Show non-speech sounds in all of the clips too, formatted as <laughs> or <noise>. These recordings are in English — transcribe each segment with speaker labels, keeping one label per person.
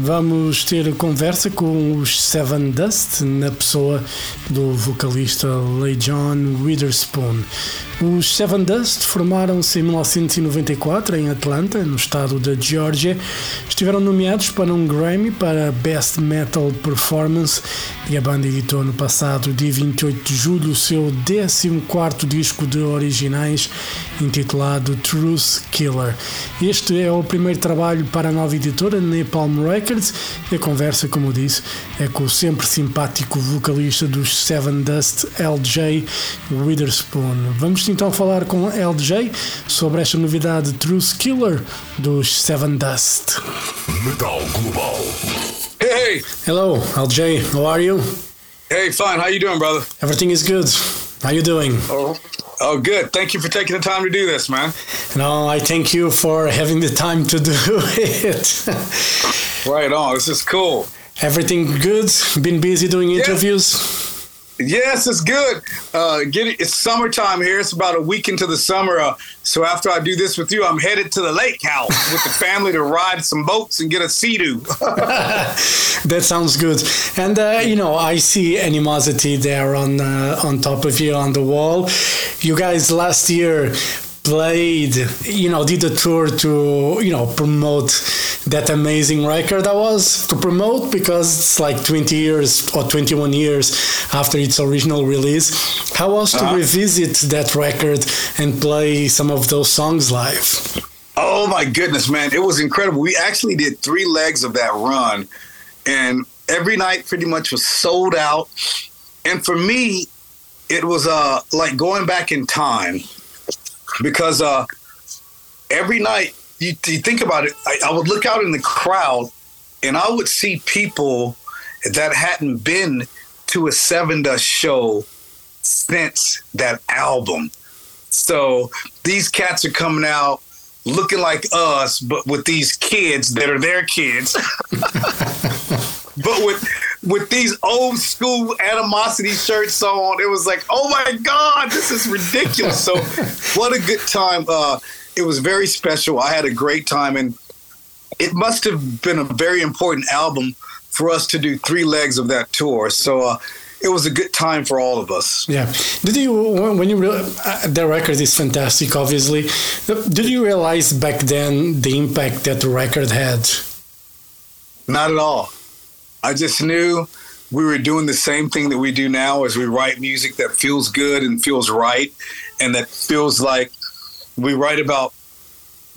Speaker 1: vamos ter conversa com os Seven Dust na pessoa do vocalista John Witherspoon. Os Seven Dust formaram-se em 1994 em Atlanta, no estado da Geórgia. Estiveram nomeados para um Grammy para Best Metal Performance e a banda editou no passado, dia 28 de julho, o seu 14 disco de originais intitulado Truth Killer. Este é o primeiro trabalho para a nova editora Napalm Records e a conversa, como disse, é com o sempre simpático vocalista dos Seven Dust, LJ Witherspoon. Vamos então falar com LJ sobre esta novidade Truth Killer dos Seven Dust.
Speaker 2: Metal Global.
Speaker 3: Hey,
Speaker 1: Hello, LJ. How are you?
Speaker 3: hey, fine. How you doing, brother?
Speaker 1: Everything is good. How you doing?
Speaker 3: Oh, oh, good. Thank you for taking the time to do this, man.
Speaker 1: No, I thank you for having the time to do <laughs> it.
Speaker 3: Right on. This is cool.
Speaker 1: Everything good? Been busy doing interviews?
Speaker 3: Yes, it's good. Uh, get it. It's summertime here. It's about a week into the summer. Uh, so after I do this with you, I'm headed to the lake house with the family to ride some boats and get a sea-doo. <laughs>
Speaker 1: that sounds good. And uh, you know, I see animosity there on uh, on top of you on the wall. You guys last year played, you know, did a tour to, you know, promote that amazing record that was to promote because it's like 20 years or 21 years after its original release. How was to
Speaker 3: Uh-huh.
Speaker 1: revisit that record and play some of those songs live?
Speaker 3: Oh my goodness, man. It was incredible. We actually did three legs of that run and every night pretty much was sold out. And for me, it was uh like going back in time because uh every night you, you think about it, I, I would look out in the crowd and I would see people that hadn't been to a Sevendust show since that album. So these cats are coming out looking like us, but with these kids that are their kids. <laughs> but with with these old school animosity shirts on, it was like, oh my God, this is ridiculous. so <laughs> what a good time. Uh, it was very special. I had a great time and it must have been a very important album for us to do three legs of that tour. So uh, it was a good time for all of us.
Speaker 1: Yeah. Did you when you re- uh, the record is fantastic? Obviously, did you realize back then the impact that the record had?
Speaker 3: Not at all. I just knew we were doing the same thing that we do now as we write music that feels good and feels right and that feels like we write about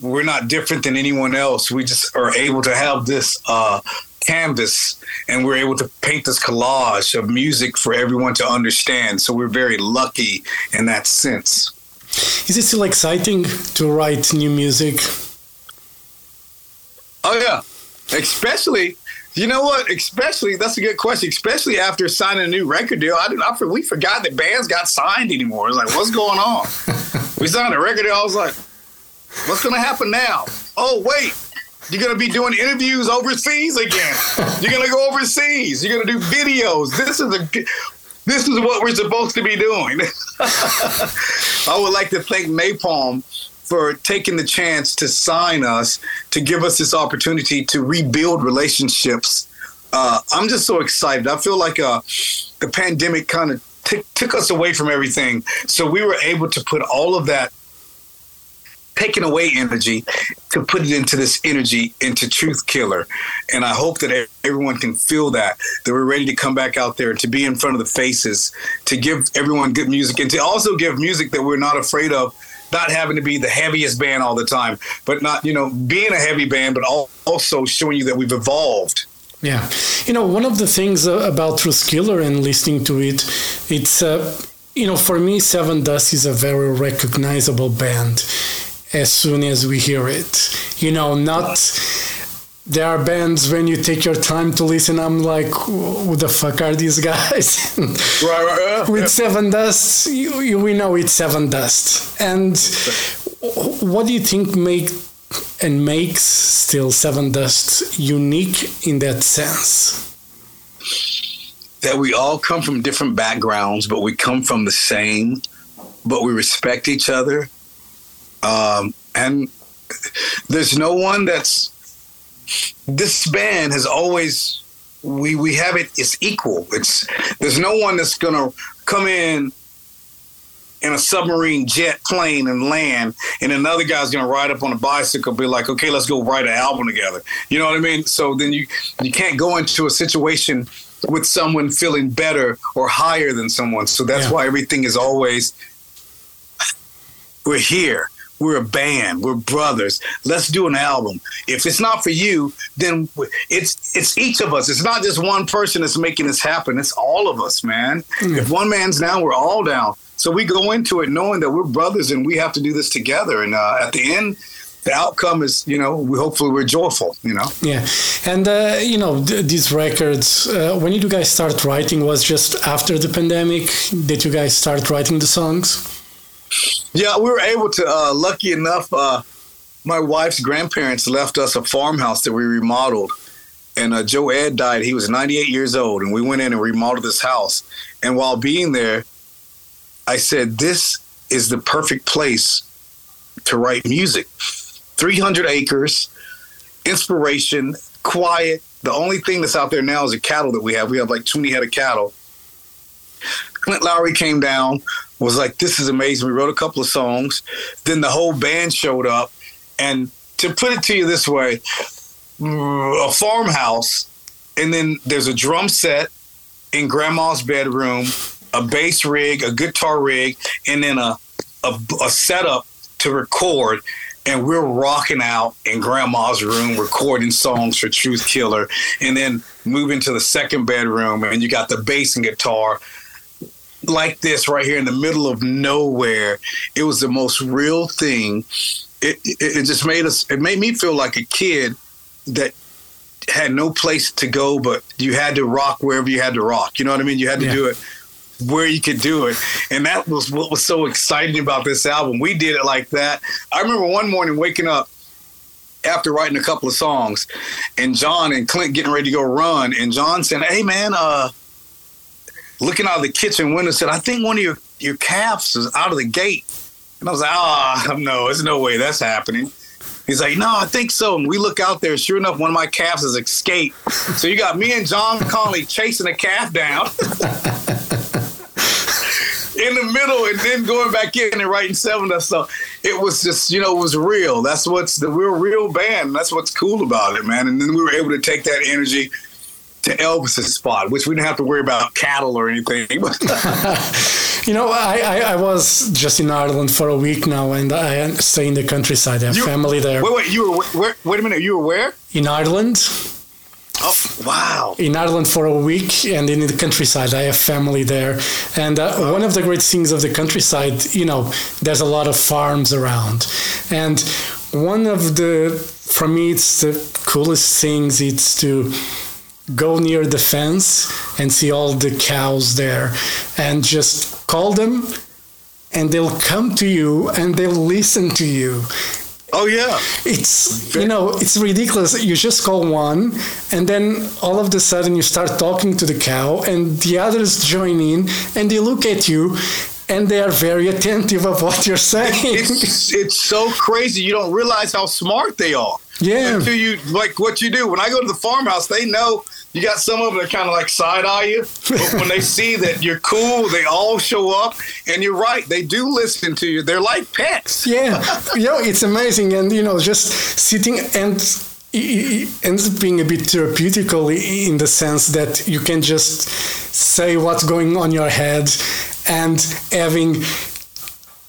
Speaker 3: we're not different than anyone else. We just are able to have this uh, canvas and we're able to paint this collage of music for everyone to understand. So we're very lucky in that sense.
Speaker 1: Is it still exciting to write new music?
Speaker 3: Oh yeah, especially. You know what? Especially that's a good question. Especially after signing a new record deal, I did. I, we forgot that bands got signed anymore. It's like, what's going on? we signed a record deal. I was like, what's going to happen now? Oh wait, you're going to be doing interviews overseas again. You're going to go overseas. You're going to do videos. This is a. This is what we're supposed to be doing. <laughs> I would like to thank Napalm for taking the chance to sign us to give us this opportunity to rebuild relationships. Uh, I'm just so excited. I feel like uh, the pandemic kind of t- took us away from everything, so we were able to put all of that taken away energy to put it into this energy into Truth Killer. And I hope that everyone can feel that, that we're ready to come back out there to be in front of the faces, to give everyone good music and to also give music that we're not afraid of. Not having to be the heaviest band all the time, but not, you know, being a heavy band, but also showing you that we've evolved.
Speaker 1: Yeah, you know, one of the things uh, about Truth Killer and listening to it, it's uh, you know, for me, Sevendust is a very recognizable band. As soon as we hear it, you know, not there are bands when you take your time to listen. I'm like, who the fuck are these guys?
Speaker 3: Right, right,
Speaker 1: With Sevendust, you, you, we know it's Sevendust. And what do you think make and makes still Sevendust unique in that sense?
Speaker 3: that we all come from different backgrounds, but we come from the same, but we respect each other. Um, and there's no one that's this band has always we we have it it's equal. It's there's no one that's gonna come in in a submarine jet plane and land and another guy's gonna ride up on a bicycle be like okay let's go write an album together. You know what i mean? So then you you can't go into a situation with someone feeling better or higher than someone. So that's
Speaker 1: Yeah.
Speaker 3: why everything is always we're here we're a band. We're brothers. Let's do an album. If it's not for you then it's it's each of us. It's not just one person that's making this happen. It's all of us man. If one man's down we're all down. So we go into it knowing that we're brothers and we have to do this together. And uh, at the end the outcome is you know we hopefully we're joyful you know?
Speaker 1: Yeah, and uh, you know th- these records. Uh, when did you guys start writing? Was just after the pandemic? Did you guys start writing the songs?
Speaker 3: Yeah, we were able to. Uh, lucky enough, uh, my wife's grandparents left us a farmhouse that we remodeled, and uh, Joe Ed died. He was 98 years old, and we went in and remodeled this house. And while being there, I said, "This is the perfect place to write music. 300 acres, inspiration, quiet. The only thing that's out there now is the cattle that we have. We have like 20 head of cattle." Clint Lowry came down, was like, "This is amazing." We wrote a couple of songs. Then the whole band showed up, and to put it to you this way, a farmhouse, and then there's a drum set in Grandma's bedroom, a bass rig, a guitar rig, and then a a, a setup to record. And we're rocking out in grandma's room, recording songs for Truth Killer, and then moving to the second bedroom, and you got the bass and guitar like this right here in the middle of nowhere. It was the most real thing. It, it, it just made us, it made me feel like a kid that had no place to go, but you had to rock wherever you had to rock. You know what I mean? You had to
Speaker 1: Yeah.
Speaker 3: do it where you could do it. And that was what was so exciting about this album. We did it like that. I remember one morning waking up after writing a couple of songs and John and Clint getting ready to go run and John saying, Hey man, uh, looking out of the kitchen window said, I think one of your, your calves is out of the gate. And I was like, oh, no, there's no way that's happening. He's like, no, I think so. And we look out there, sure enough, one of my calves has escaped. So you got me and John Connolly chasing a calf down <laughs> in the middle and then going back in and writing seven of so it was just, you know, it was real. That's what's the we're a real band. That's what's cool about it, man. And then we were able to take that energy to Elvis's spot, which we didn't have to worry about cattle or anything. <laughs> <laughs>
Speaker 1: You know, I, I, I was just in Ireland for a week now, and I stay in the countryside. I have
Speaker 3: You-
Speaker 1: family there.
Speaker 3: Wait, wait, you were where? Wait a minute, you were where?
Speaker 1: In Ireland,
Speaker 3: Oh, wow.
Speaker 1: in Ireland for a week, and in the countryside, I have family there. And uh, one of the great things of the countryside, you know, there's a lot of farms around, and one of the, for me, it's the coolest things. It's to go near the fence and see all the cows there, and just call them, and they'll come to you and they'll listen to you
Speaker 3: Oh yeah.
Speaker 1: it's you know it's ridiculous you just call one and then all of a sudden you start talking to the cow and the others join in and they look at you and they are very attentive of what you're saying
Speaker 3: It's it's so crazy. You don't realize how smart they are.
Speaker 1: Yeah.
Speaker 3: Until you like what you do. When I go to the farmhouse, they know you got some of them that kind of like side eye you. But when they <laughs> see that you're cool, they all show up. And you're right, they do listen to you. They're like pets.
Speaker 1: yeah <laughs> you know it's amazing and you know just sitting and it ends up being a bit therapeutical in the sense that you can just say what's going on your head and having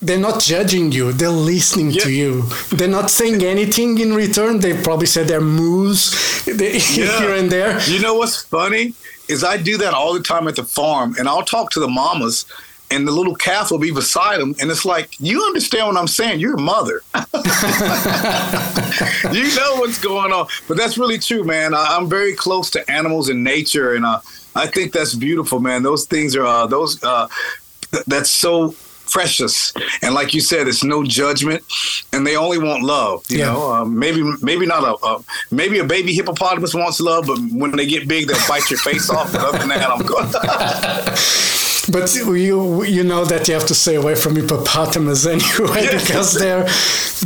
Speaker 1: they're not judging you they're listening to you they're not saying anything in return they probably said their moos <laughs> they- here and there
Speaker 3: You know what's funny is I do that all the time at the farm, and I'll talk to the mamas, and the little calf will be beside them, and it's like, you understand what I'm saying? You're a mother. <laughs> you know what's going on, but that's really true, man. I, I'm very close to animals and nature, and uh, I think that's beautiful, man. Those things are uh, those. Uh, th- that's so precious, and like you said, it's no judgment, and they only want love. You
Speaker 1: Yeah.
Speaker 3: know, uh, maybe maybe not a, a maybe a baby hippopotamus wants love, but when they get big, they'll bite your face off. But other than that, I'm good. <laughs>
Speaker 1: But you you know that you have to stay away from hippopotamus <laughs> anyway
Speaker 3: Yes.
Speaker 1: because they're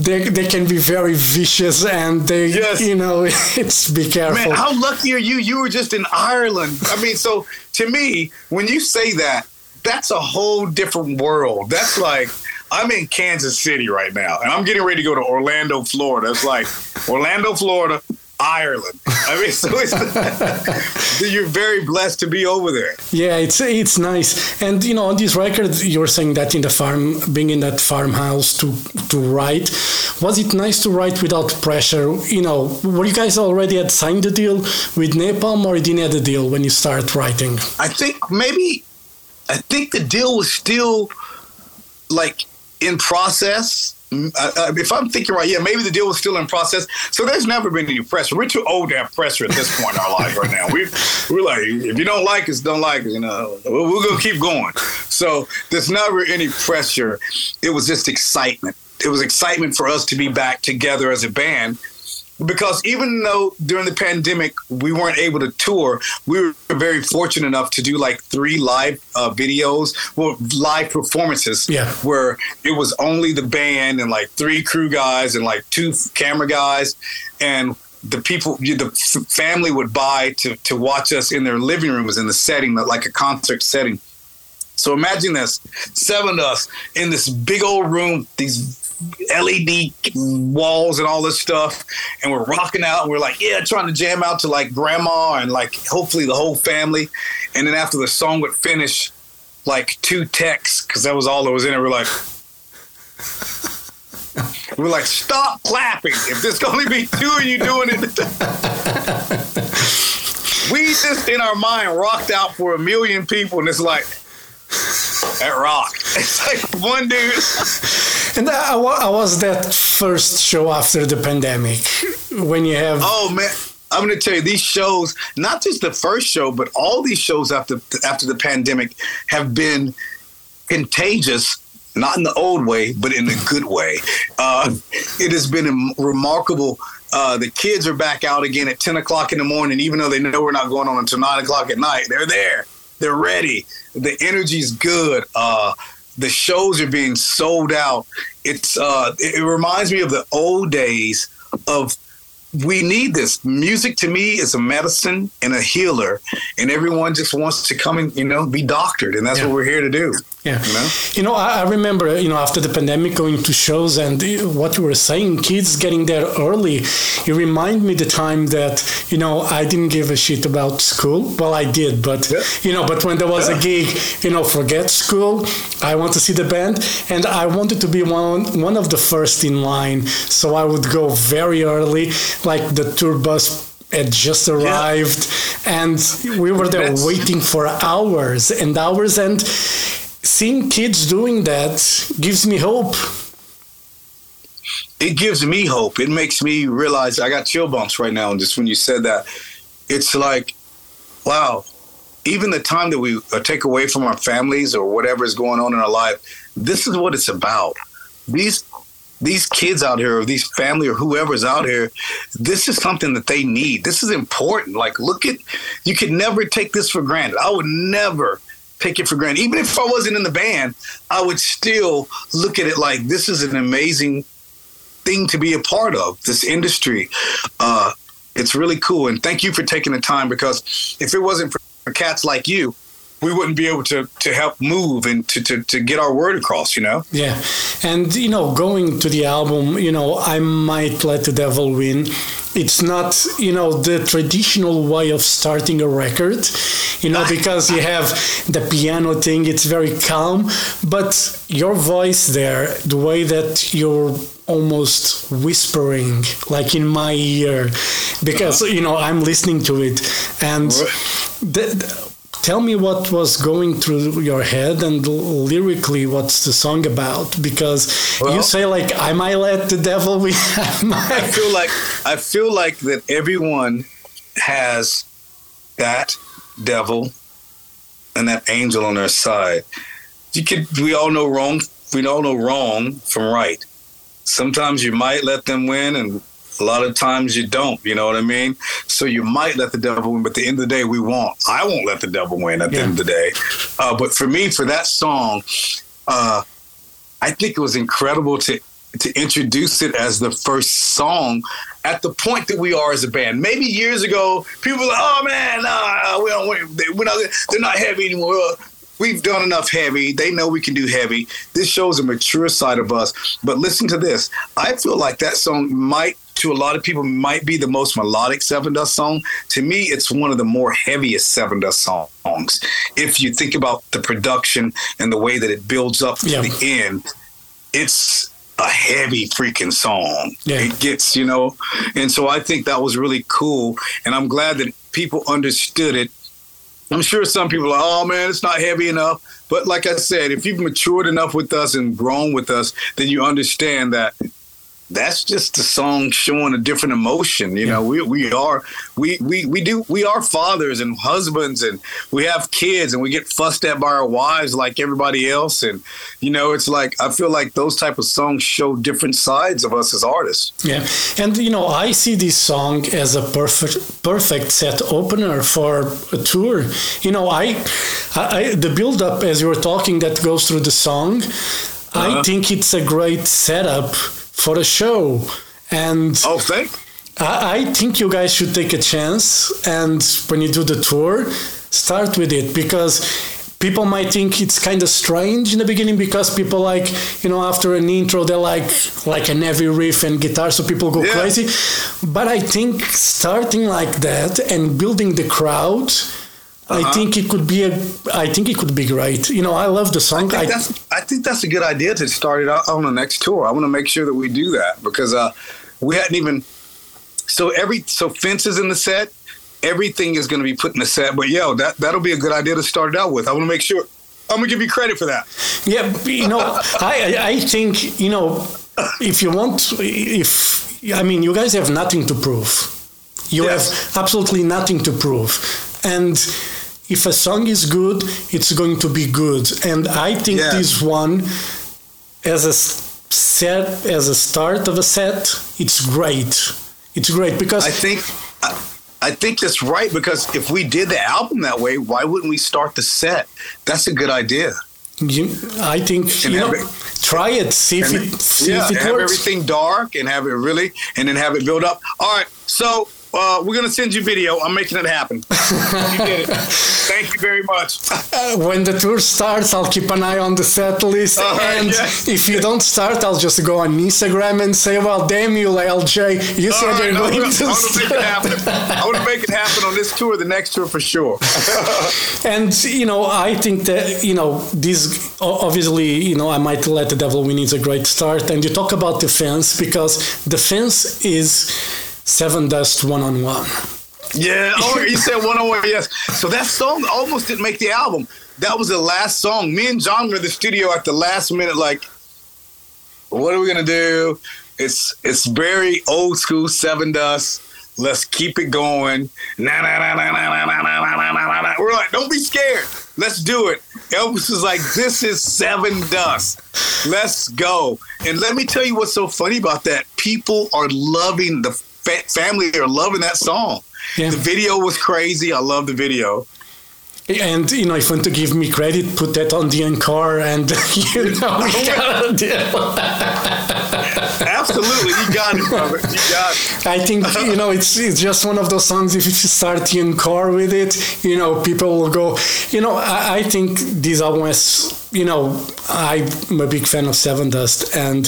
Speaker 1: they they can be very vicious and they
Speaker 3: Yes.
Speaker 1: you know <laughs> it's be careful.
Speaker 3: Man, how lucky are you? You were just in Ireland. I mean, so to me, when you say that, that's a whole different world. That's like I'm in Kansas City right now, and I'm getting ready to go to Orlando, Florida. It's like Orlando, Florida, Ireland. I mean, so it's <laughs> you're very blessed to be over there.
Speaker 1: Yeah, it's it's nice, and you know on this record you were saying that in the farm, being in that farmhouse to to write, was it nice to write without pressure? You know, were you guys already had signed the deal with Napalm, or you didn't have the deal when you start writing?
Speaker 3: I think maybe I think the deal was still like in process. I- I- uh, uh, if I'm thinking right, yeah, maybe the deal was still in process. So there's never been any pressure. We're too old to have pressure at this point in our life right now. We we're like, if you don't like us, don't like us. You know, we're, we're gonna keep going. So there's never any pressure. It was just excitement. It was excitement for us to be back together as a band because even though during the pandemic we weren't able to tour, we were very fortunate enough to do like three live uh, videos, well, live performances,
Speaker 1: Yeah.
Speaker 3: where it was only the band and like three crew guys and like two camera guys, and the people, the family would buy to to watch us in their living rooms in the setting, like a concert setting. So imagine this: seven of us in this big old room, these LED walls and all this stuff, and we're rocking out. And we're like, yeah, trying to jam out to like grandma and like hopefully the whole family. And then after the song would finish, like two texts because that was all that was in it. We're like. <laughs> We're like, stop clapping. If there's to be two of you doing it, <laughs> we just in our mind rocked out for a million people, and it's like, that rock. It's like one dude.
Speaker 1: And I, I was that first show after the pandemic when you have
Speaker 3: Oh man, I'm going to tell you these shows. Not just the first show, but all these shows after after the pandemic have been contagious. Not in the old way, but in a good way. Uh, it has been remarkable. Uh, the kids are back out again at 10 o'clock in the morning, even though they know we're not going on until 9 o'clock at night. They're there. They're ready. The energy's good. Uh, the shows are being sold out. It's uh, it, reminds me of the old days of we need this. Music to me is a medicine and a healer, and everyone just wants to come and you know be doctored, and that's
Speaker 1: Yeah.
Speaker 3: what we're here to do.
Speaker 1: Yeah.
Speaker 3: You know?
Speaker 1: You know, I, I remember, you know, after the pandemic going to shows and uh, what you were saying, kids getting there early, it remind me the time that, you know, I didn't give a shit about school. Well, I did, but,
Speaker 3: Yeah.
Speaker 1: you know, but when there was a gig, you know, forget school, I want to see the band. And I wanted to be one, one of the first in line. So I would go very early, like the tour bus had just arrived and we were there waiting for hours and hours and seeing kids doing that gives me hope.
Speaker 3: It gives me hope. It makes me realize I got chill bumps right now, and just when you said that, it's like, wow. Even the time that we uh, take away from our families or whatever is going on in our life, this is what it's about. These these kids out here, or these family, or whoever's out here, this is something that they need. This is important. Like, look at, you could never take this for granted. I would never take it for granted. Even if I wasn't in the band, I would still look at it like this is an amazing thing to be a part of. This industry, uh, it's really cool. And thank you for taking the time because if it wasn't for cats like you, we wouldn't be able to to help move and to, to, to get our word across, you know?
Speaker 1: Yeah. And, you know, going to the album, you know, I might let the devil win. It's not, you know, the traditional way of starting a record, you know, <laughs> because you have the piano thing, it's very calm. But your voice there, the way that you're almost whispering, like in my ear, because, you know, I'm listening to it. And the, the- tell me what was going through your head and lyrically what's the song about because you say like i might let the devil <laughs> win I
Speaker 3: I feel like I feel like that everyone has that devil and that angel on their side. You could we all know wrong we don't know wrong from right. Sometimes you might let them win, and a lot of times you don't. You know what I mean? So you might let the devil win, but at the end of the day, we won't. I won't let the devil win at the end of the day. Uh, but for me, for that song, uh, I think it was incredible to to introduce it as the first song at the point that we are as a band. Maybe years ago, people were like, "Oh man, nah, we don't, we're not, They're not heavy anymore." We've done enough heavy. They know we can do heavy. This shows a mature side of us. But listen to this. I feel like that song might, to a lot of people, might be the most melodic Sevendust song. To me, it's one of the more heaviest Sevendust songs. If you think about the production and the way that it builds up to
Speaker 1: Yeah.
Speaker 3: the end, it's a heavy freaking song.
Speaker 1: Yeah.
Speaker 3: It gets, you know, and so I think that was really cool. And I'm glad that people understood it. I'm sure some people are, oh man, it's not heavy enough. But like I said, if you've matured enough with us and grown with us, then you understand that that's just the song showing a different emotion. You know, we we are we we we do we are fathers and husbands and we have kids and we get fussed at by our wives like everybody else. And you know, it's like I feel like those type of songs show different sides of us as artists.
Speaker 1: Yeah, and you know, I see this song as a perfect perfect set opener for a tour. You know, I, I, I the build up as you were talking that goes through the song. I
Speaker 3: Uh-huh.
Speaker 1: think it's a great setup for a show, and
Speaker 3: Oh, thank
Speaker 1: I, I think you guys should take a chance and when you do the tour, start with it because people might think it's kind of strange in the beginning because people like you know after an intro they like like an heavy riff and guitar so people go
Speaker 3: Yeah.
Speaker 1: crazy but i think starting like that and building the crowd i
Speaker 3: Uh-huh.
Speaker 1: think it could be a i think it could be great you know i love the song
Speaker 3: I think, that's, I think that's a good idea to start it out on the next tour. I want to make sure that we do that because uh, we hadn't even. So every so fence is in the set. Everything is going to be put in the set. But yo, that that'll be a good idea to start it out with. I want to make sure. I'm gonna give you credit for that.
Speaker 1: Yeah, you know, I I- I think you know, if you want, if I mean, you guys have nothing to prove. You
Speaker 3: Yes.
Speaker 1: have absolutely nothing to prove, and if a song is good, it's going to be good. And I think
Speaker 3: Yeah.
Speaker 1: this one, as a set, as a start of a set, it's great. It's great because
Speaker 3: I think. I, I think that's right because if we did the album that way, why wouldn't we start the set? That's a good idea.
Speaker 1: you, I think
Speaker 3: And
Speaker 1: you know,
Speaker 3: it-
Speaker 1: try it, see if it see
Speaker 3: yeah,
Speaker 1: if it
Speaker 3: have
Speaker 1: works.
Speaker 3: everything dark and have it really, and then have it build up. All right, so uh, we're gonna send you video. I'm making it happen. <laughs> you did it. Thank you very much.
Speaker 1: Uh, when the tour starts, I'll keep an eye on the set list.
Speaker 3: Right,
Speaker 1: and if you don't start, I'll just go on Instagram and say, "Well, damn you, LJ, you
Speaker 3: All
Speaker 1: said
Speaker 3: right,
Speaker 1: you're going
Speaker 3: gonna,
Speaker 1: to."
Speaker 3: I'm gonna make it happen. I want to make it happen on this tour, the next tour for sure. <laughs>
Speaker 1: And you know, I think that you know, this obviously, you know, I might let the devil win is a great start. And you talk about defense because defense is Sevendust one on one.
Speaker 3: yeah. Oh, you said one on one. Yes. So that song almost didn't make the album. That was the last song. Me and John were in the studio at the last minute, like, what are we gonna do? It's it's very old school Sevendust. Let's keep it going. Na na na na na na na na na na na. We're like, don't be scared. Let's do it. Elvis was like, this is Seven Dust. Let's go. And let me tell you what's so funny about that. People are loving the fa- family are loving that song.
Speaker 1: Yeah.
Speaker 3: The video was crazy. I love the video.
Speaker 1: And you know, if you want to give me credit, put that on the encore, and <laughs> you know, we <laughs> got a deal.
Speaker 3: Absolutely, you got it, brother. You got it. <laughs>
Speaker 1: I think you know it's it's just one of those songs. If you start the encore with it, you know people will go. You know, I, I think this album has. You know, I'm a big fan of Sevendust, and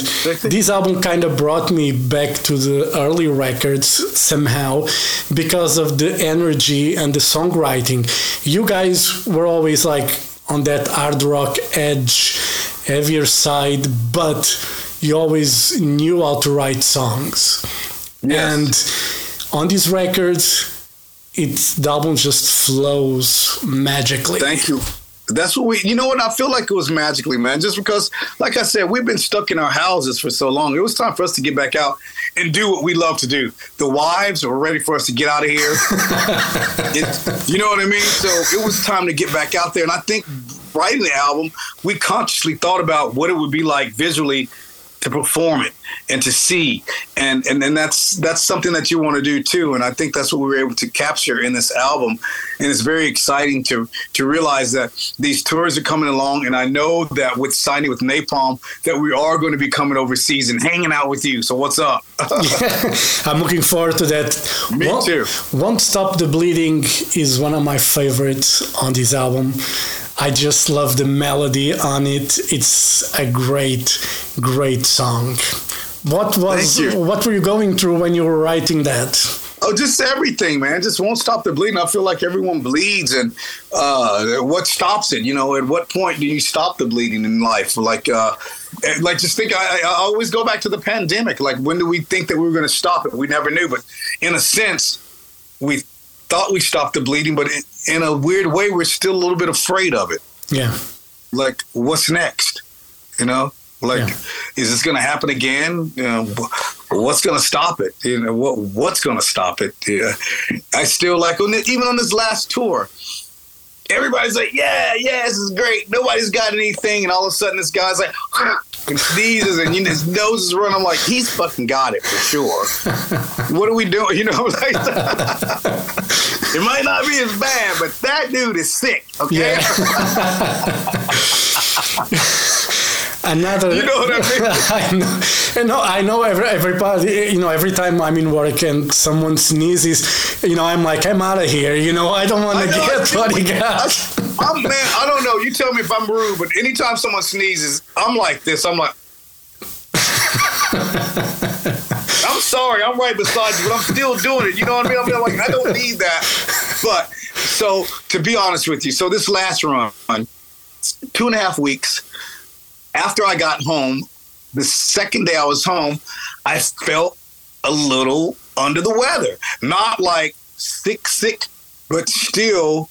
Speaker 1: this album kind of brought me back to the early records somehow because of the energy and the songwriting. You guys were always like on that hard rock edge, heavier side, but you always knew how to write songs. Yes. And on these records, it the album just flows magically.
Speaker 3: Thank you. That's what we, you know what? I feel like it was magically, man. Just because, like I said, we've been stuck in our houses for so long. It was time for us to get back out and do what we love to do. The wives were ready for us to get out of here. <laughs> It- you know what I mean? So it was time to get back out there. And I think writing the album, we consciously thought about what it would be like visually to perform it and to see. And and then that's that's something that you want to do too. And i think that's what we were able to capture in this album. And it's very exciting to to realize that these tours are coming along. And i know that with signing with napalm that we are going to be coming overseas and hanging out with you. So what's up?
Speaker 1: Yeah, <laughs> <laughs> i'm looking forward to that.
Speaker 3: Me won't, too.
Speaker 1: Won't stop the bleeding is one of my favorites on this album I just love the melody on it. It's a great, great song. What was what were you going through when you were writing that?
Speaker 3: Oh, just everything, man. Just won't stop the bleeding. I feel like everyone bleeds, and uh, what stops it? You know, at what point do you stop the bleeding in life? Like, uh, eh, like just think. I, I always go back to the pandemic. Like, when do we think that we were going to stop it? We never knew, but in a sense, we thought we stopped the bleeding, but in a weird way, we're still a little bit afraid of it.
Speaker 1: Yeah.
Speaker 3: Like, what's next? You know, like, yeah. is this going to happen again? You know, what's going to stop it? You know, what what's going to stop it? Yeah. I still like even on this last tour. Everybody's like, yeah, yeah, this is great. Nobody's got anything, and all of a sudden, this guy's like, <laughs> and sneezes and you know, his nose is running. I'm like, he's fucking got it for sure. <laughs> what are we doing? You know, <laughs> like, it might not be as bad, but that dude is sick. Okay. Yeah. <laughs>
Speaker 1: Another,
Speaker 3: you know what I
Speaker 1: mean? <laughs> I know, I know every, everybody, you know, every time I'm in work and someone sneezes, you know, I'm like, I'm out of here. You know, I don't want to get what he got.
Speaker 3: I'm man, I don't know. You tell me if I'm rude, but anytime someone sneezes, I'm like this. I'm like. <laughs> Sorry, I'm right beside you, but I'm still doing it. You know what I mean? I'm like, I don't need that. But so to be honest with you, so this last run, two and a half weeks after I got home, the second day I was home, I felt a little under the weather. Not like sick, sick, but still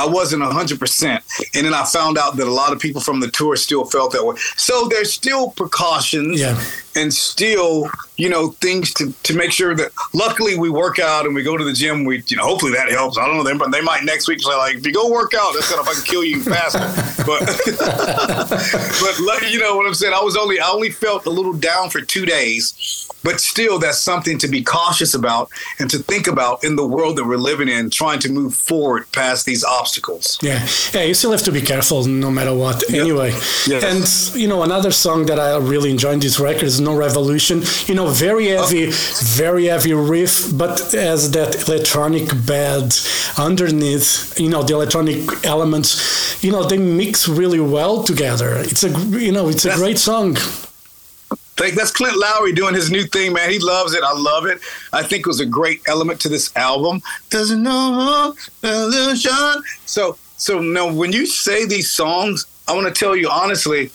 Speaker 3: I wasn't 100%. And then I found out that a lot of people from the tour still felt that way. So there's still precautions
Speaker 1: yeah.
Speaker 3: and still, you know, things to, to make sure that luckily we work out and we go to the gym. We, you know, hopefully that helps. I don't know. They, they might next week say, like, if you go work out, that's going to fucking kill you faster. <laughs> but, <laughs> but, you know what I'm saying? I was only, I only felt a little down for two days but still that's something to be cautious about and to think about in the world that we're living in trying to move forward past these obstacles.
Speaker 1: Yeah. Yeah you still have to be careful no matter what. Yep. anyway. Yes. and you know another song that i really enjoyed this record is no revolution. You know very oh. heavy oh. very heavy riff but as that electronic bed underneath you know the electronic elements. You know they mix really well together. It's a you know it's a that's, great song
Speaker 3: Thank, that's Clint Lowry doing his new thing, man. He loves it. I love it. I think it was a great element to this album. Doesn't know illusion. So, so now when you say these songs, I want to tell you honestly,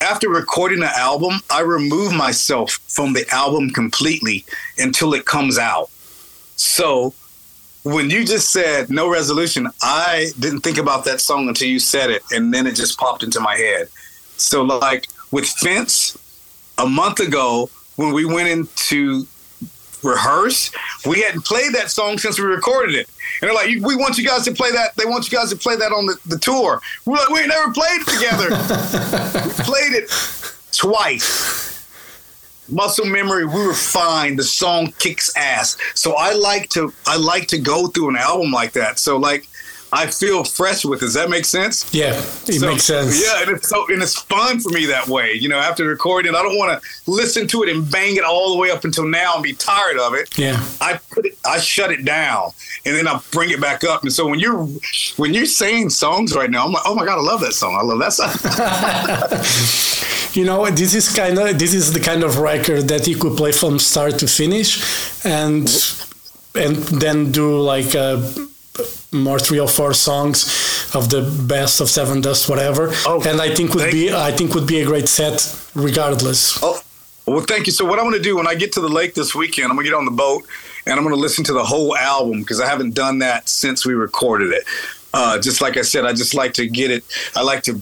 Speaker 3: after recording the album, I remove myself from the album completely until it comes out. So when you just said no resolution, I didn't think about that song until you said it, and then it just popped into my head. So like with Fence, a month ago when we went into rehearse, we hadn't played that song since we recorded it. And they're like, we want you guys to play that. They want you guys to play that on the, the tour. We're like, we never played it together. <laughs> we played it twice. Muscle memory, we were fine. The song kicks ass. So I like to I like to go through an album like that. So like I feel fresh with. Does that make sense?
Speaker 1: Yeah, it so, makes sense.
Speaker 3: Yeah, and it's so and it's fun for me that way. You know, after recording, I don't want to listen to it and bang it all the way up until now and be tired of it.
Speaker 1: Yeah,
Speaker 3: I put it, I shut it down, and then I bring it back up. And so when you're when you're saying songs right now, I'm like, oh my god, I love that song. I love that
Speaker 1: song. <laughs> you know, this is kind of this is the kind of record that you could play from start to finish, and and then do like a more three or four songs of the best of Sevendust, whatever. Oh, and I think would be you. I think would be a great set regardless.
Speaker 3: Oh, well, thank you. So what I'm going to do when I get to the lake this weekend, I'm going to get on the boat and I'm going to listen to the whole album because I haven't done that since we recorded it. Uh, just like I said, I just like to get it. I like to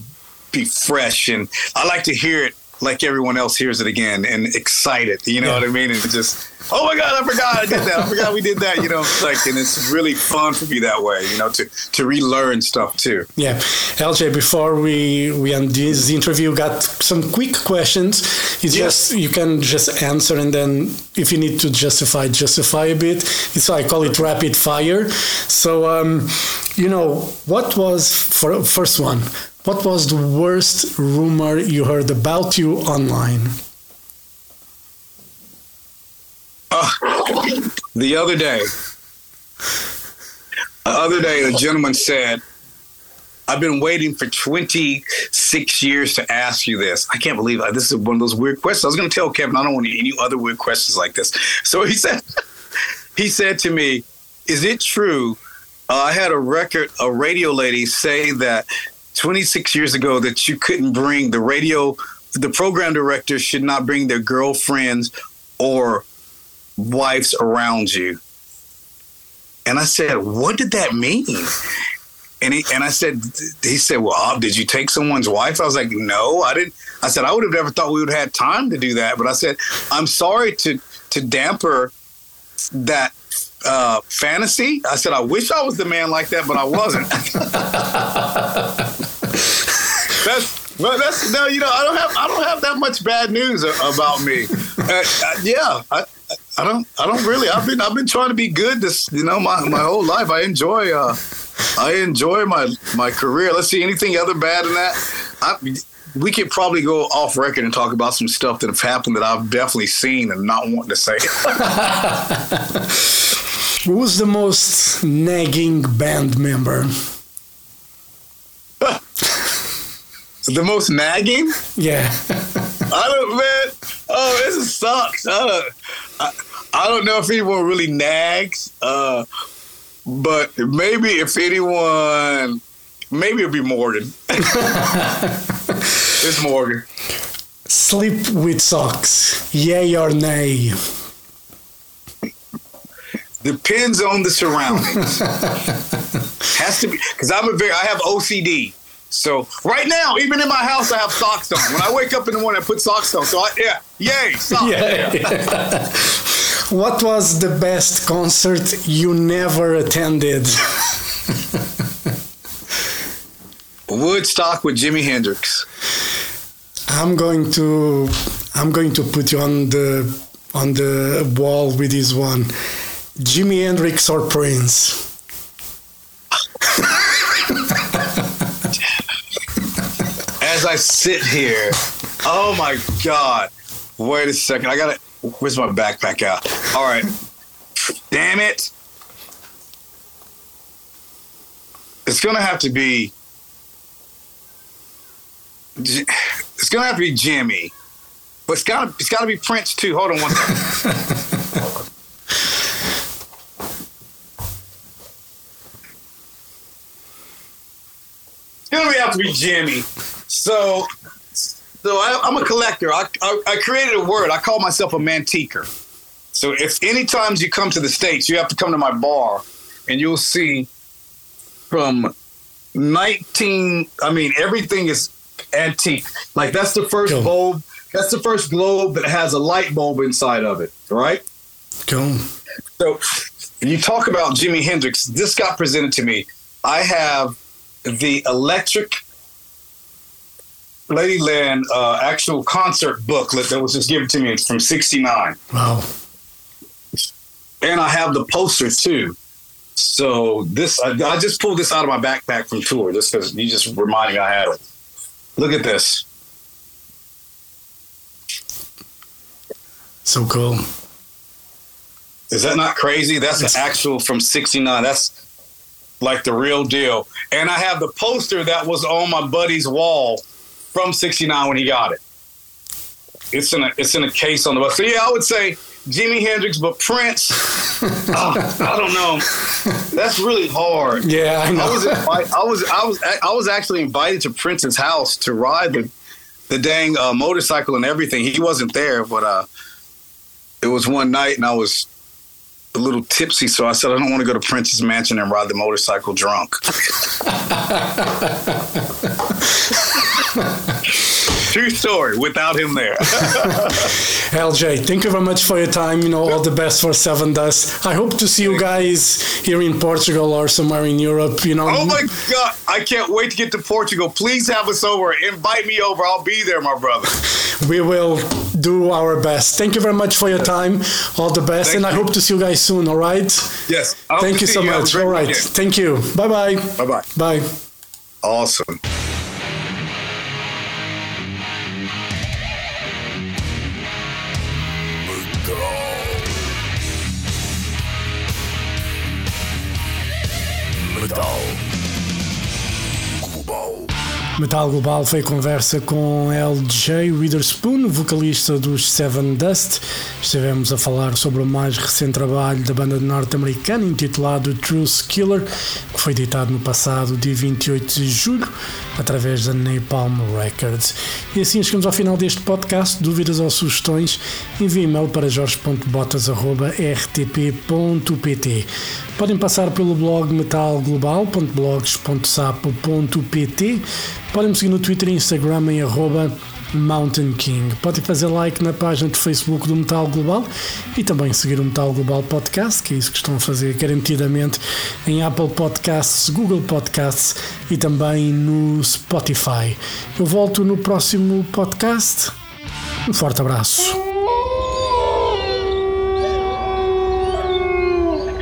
Speaker 3: be fresh and I like to hear it like everyone else hears it again and excited. You know
Speaker 1: Yeah.
Speaker 3: what I mean? And just, oh my God, I forgot I did that. I forgot we did that. You know, like, and it's really fun for me that way. You know, to to relearn stuff too.
Speaker 1: Yeah, LJ. Before we we end this interview, got some quick questions. It's
Speaker 3: Yes.
Speaker 1: just you can just answer, and then if you need to justify, justify a bit. It's I call it rapid fire. So, um, you know, what was for first one? What was the worst rumor you heard about you online?
Speaker 3: The other day, the other day, a gentleman said, I've been waiting for 26 years to ask you this. I can't believe it. this is one of those weird questions. I was going to tell Kevin, I don't want any other weird questions like this. So he <laughs> said, he said to me, Is it true? Uh, I had a record, a radio lady say that 26 years ago that you couldn't bring the radio, the program director should not bring their girlfriends or wives around you. And I said, What did that mean? And he and I said, he said, Well, did you take someone's wife? I was like, No, I didn't. I said, I would have never thought we would have had time to do that. But I said, I'm sorry to to damper that uh, fantasy. I said, I wish I was the man like that, but I wasn't. <laughs> that's well, that's no, you know, I don't have I don't have that much bad news about me. Uh, uh, yeah, I, I don't I don't really. I've been I've been trying to be good this you know my my whole life. I enjoy uh I enjoy my my career. Let's see anything other bad than that. I, we could probably go off record and talk about some stuff that have happened that I've definitely seen and not wanting to say. <laughs>
Speaker 1: Who's the most nagging band member? <laughs>
Speaker 3: the most nagging.
Speaker 1: Yeah.
Speaker 3: I don't, man. Oh, this sucks. I don't, I, I don't know if anyone really nags, uh, but maybe if anyone, maybe it'd be Morgan. <laughs> it's Morgan.
Speaker 1: Sleep with socks. Yay or nay?
Speaker 3: Depends on the surroundings. <laughs> Has to be because I'm a very. I have OCD. So right now, even in my house, I have socks on. When I wake up in the morning, I put socks on. So I, yeah, yay, socks. <laughs>
Speaker 1: Yeah. What was the best concert you never attended? <laughs>
Speaker 3: Woodstock with Jimi Hendrix.
Speaker 1: I'm going to I'm going to put you on the on the wall with this one. Jimi Hendrix or Prince? <laughs>
Speaker 3: as I sit here, oh my God. Wait a second. I got to. Where's my backpack out? All right. Damn it. It's going to have to be. It's going to have to be Jimmy. But it's got to it's got to be Prince too. Hold on one second. To have to be Jimmy. So so I, I'm a collector. I, I, I created a word. I call myself a mantiquer. So if any times you come to the states, you have to come to my bar, and you'll see from 19. I mean, everything is antique. Like that's the first
Speaker 1: Cool.
Speaker 3: bulb. That's the first globe that has a light bulb inside of it. Right.
Speaker 1: Cool.
Speaker 3: So you talk about Jimi Hendrix, this got presented to me. I have the electric Ladyland uh, actual concert booklet that was just given to me. It's from '69,
Speaker 1: Wow.
Speaker 3: And I have the poster too. So this, I, I just pulled this out of my backpack from tour, just because you just reminded me I had it. Look at this.
Speaker 1: So cool.
Speaker 3: Is that not crazy? That's an actual from '69. That's like the real deal. And I have the poster that was on my buddy's wall from '69 when he got it. It's in a it's in a case on the wall. So yeah, I would say Jimi Hendrix, but Prince. <laughs> ah, I don't know. That's really hard.
Speaker 1: Yeah, I
Speaker 3: I was invi- I was I was I was actually invited to Prince's house to ride the the dang uh, motorcycle and everything. He wasn't there, but uh, it was one night and I was a little tipsy, so I said I don't want to go to Prince's mansion and ride the motorcycle drunk. <laughs> True story. Without him there. <laughs>
Speaker 1: LJ, thank you very much for your time. You know, all the best for Sevendust. I hope to see you guys here in Portugal or somewhere in Europe. You know.
Speaker 3: oh my God, I can't wait to get to Portugal. Please have us over. Invite me over. I'll be there, my brother.
Speaker 1: We will do our best. Thank you very much for your time. All the best,
Speaker 3: Thank
Speaker 1: and I
Speaker 3: you.
Speaker 1: hope to see you guys soon. All right.
Speaker 3: Yes. I
Speaker 1: Thank you so
Speaker 3: a
Speaker 1: much. All right.
Speaker 3: weekend.
Speaker 1: Thank you. Bye bye.
Speaker 3: Bye bye.
Speaker 1: Bye.
Speaker 3: Awesome.
Speaker 1: Metal Global foi conversa com LJ Witherspoon, vocalista dos Seven Dust. Estivemos a falar sobre o mais recente trabalho da banda norte-americana intitulado Truth Killer, que foi editado no passado dia 28 de julho através da Napalm Records. E assim chegamos ao final deste podcast. Dúvidas ou sugestões? Envie e-mail para jorge.botas.rtp.pt. Podem passar pelo blog metalglobal.blogs.sapo.pt. Podem me seguir no Twitter e Instagram em arroba Mountain King. Podem fazer like na página do Facebook do Metal Global e também seguir o Metal Global Podcast, que é isso que estão a fazer garantidamente em Apple Podcasts, Google Podcasts e também no Spotify. Eu volto no próximo podcast. Um forte abraço.